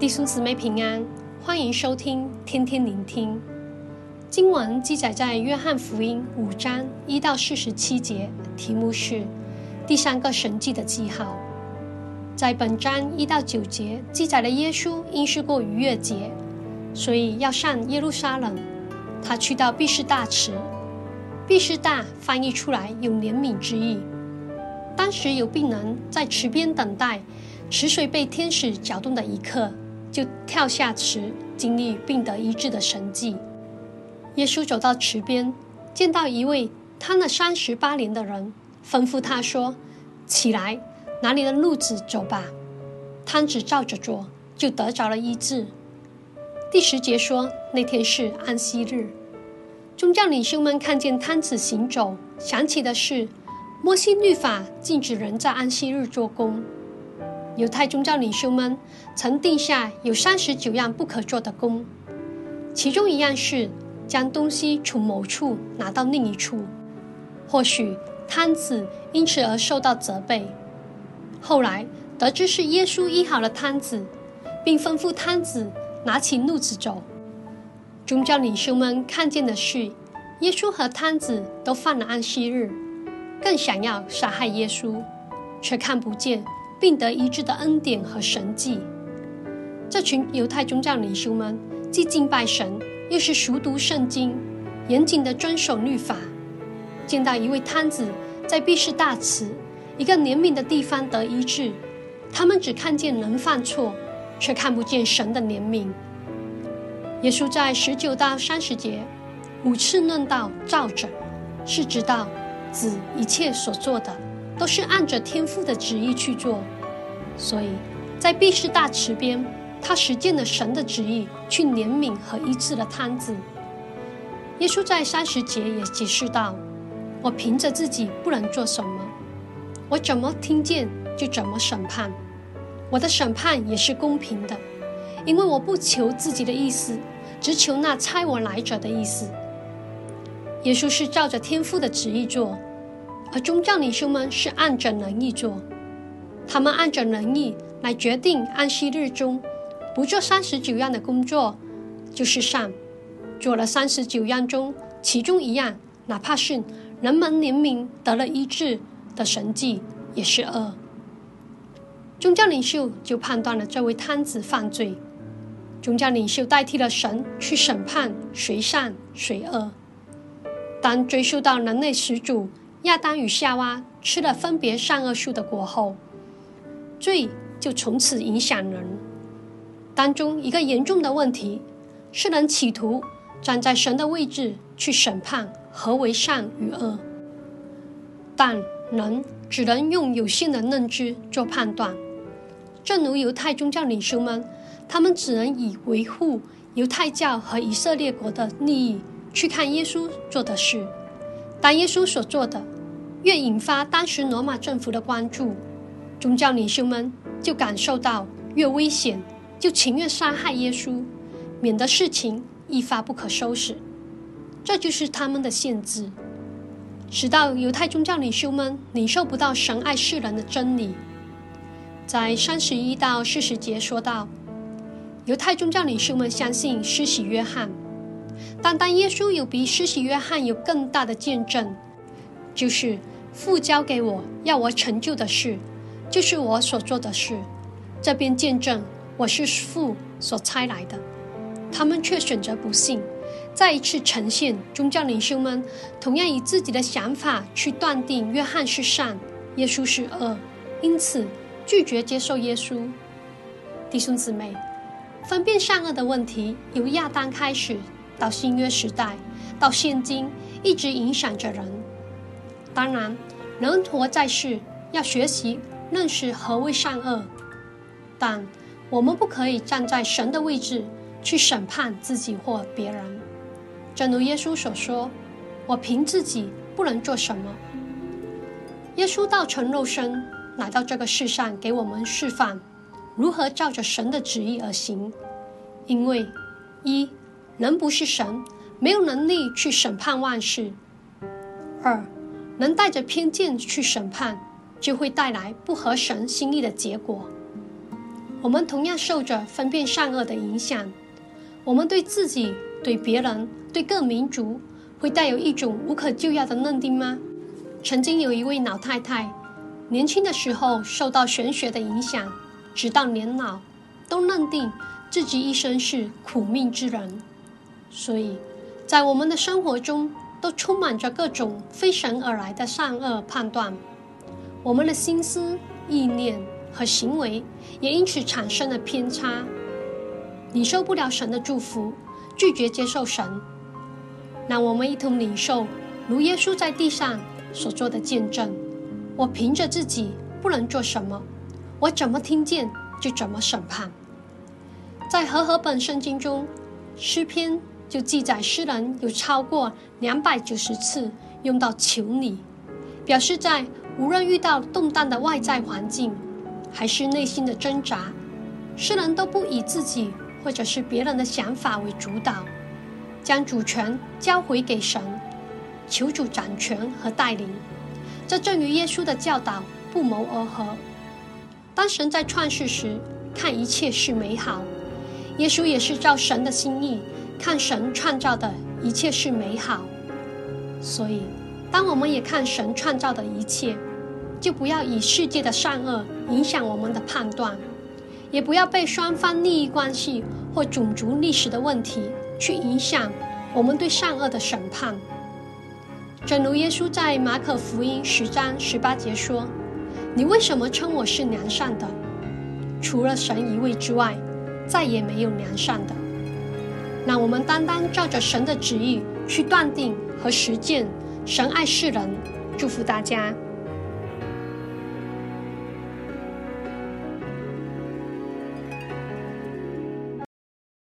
弟兄姊妹平安，欢迎收听天天聆听。经文记载在约翰福音五章一到四十七节，题目是第三个神迹的记号。在本章一到九节记载了耶稣因事过逾越节，所以要上耶路撒冷。他去到毕士大池，毕士大翻译出来有怜悯之意。当时有病人在池边等待，池水被天使搅动的一刻，就跳下池，经历病得医治的神迹。耶稣走到池边，见到一位瘫了三十八年的人，吩咐他说：“起来，拿你的褥子走吧。”瘫子照着做，就得着了医治。第十节说，那天是安息日，宗教领袖们看见瘫子行走，想起的是。摩西律法禁止人在安息日做工。犹太宗教领袖们曾定下有三十九样不可做的工，其中一样是将东西从某处拿到另一处。或许摊子因此而受到责备。后来得知是耶稣医好了摊子，并吩咐摊子拿起褥子走。宗教领袖们看见的是耶稣和摊子都犯了安息日。更想要杀害耶稣，却看不见并得医治的恩典和神迹。这群犹太宗教领袖们既敬拜神，又是熟读圣经，严谨的遵守律法。见到一位瘫子在必是大慈一个怜悯的地方得医治，他们只看见人犯错，却看不见神的怜悯。耶稣在十九到三十节五次论到照着，是知道。子一切所做的，都是按着天父的旨意去做，所以在毕士大池边，他实践了神的旨意，去怜悯和医治了瘫子。耶稣在三十节也解释道：“我凭着自己不能做什么，我怎么听见就怎么审判，我的审判也是公平的，因为我不求自己的意思，只求那差我来者的意思。”耶稣是照着天父的旨意做，而宗教领袖们是按着能力做。他们按着能力来决定安息日中不做三十九样的工作，就是善；做了三十九样中其中一样，哪怕是人们怜悯得了医治的神迹，也是恶。宗教领袖就判断了这位瘫子犯罪，宗教领袖代替了神去审判谁善谁恶。当追溯到人类始祖亚当与夏娃吃了分别善恶树的果后，罪就从此影响人。当中一个严重的问题是，人企图站在神的位置去审判何为善与恶，但人只能用有限的认知做判断。正如犹太宗教领袖们，他们只能以维护犹太教和以色列国的利益。去看耶稣做的事，当耶稣所做的越引发当时罗马政府的关注，宗教领袖们就感受到越危险，就情愿杀害耶稣，免得事情一发不可收拾。这就是他们的限制，直到犹太宗教领袖们领受不到神爱世人的真理。在三十一到四十节说到，犹太宗教领袖们相信施洗约翰。但当耶稣有比施洗约翰有更大的见证，就是父交给我要我成就的事，就是我所做的事，这边见证我是父所差来的。他们却选择不信，再一次呈现宗教领袖们同样以自己的想法去断定约翰是善，耶稣是恶，因此拒绝接受耶稣。弟兄姊妹，分辨善恶的问题由亚当开始。到新约时代，到现今，一直影响着人。当然，人活在世，要学习认识何为善恶，但我们不可以站在神的位置去审判自己或别人。正如耶稣所说：“我凭自己不能做什么。”耶稣道成肉身来到这个世上，给我们示范如何照着神的旨意而行。因为一。人不是神，没有能力去审判万事。二，能带着偏见去审判，就会带来不合神心意的结果。我们同样受着分辨善恶的影响。我们对自己、对别人、对各民族，会带有一种无可救药的认定吗？曾经有一位老太太，年轻的时候受到玄学的影响，直到年老，都认定自己一生是苦命之人。所以，在我们的生活中，都充满着各种飞神而来的善恶判断，我们的心思、意念和行为也因此产生了偏差。领受不了神的祝福，拒绝接受神。让我们一同领受，如耶稣在地上所做的见证。我凭着自己不能做什么，我怎么听见就怎么审判。在和合本圣经中，诗篇就记载诗人有超过两百九十次用到“求你”，表示在无论遇到动荡的外在环境，还是内心的挣扎，诗人都不以自己。或者是别人的想法为主导，将主权交回给神，求主掌权和带领。这正与耶稣的教导不谋而合。当神在创世时看一切是美好，耶稣也是照神的心意看神创造的一切是美好。所以，当我们也看神创造的一切，就不要以世界的善恶影响我们的判断。也不要被双方利益关系或种族历史的问题去影响我们对善恶的审判。正如耶稣在马可福音十章十八节说：“你为什么称我是良善的？除了神一位之外，再也没有良善的。”那我们单单照着神的旨意去断定和实践神爱世人。祝福大家。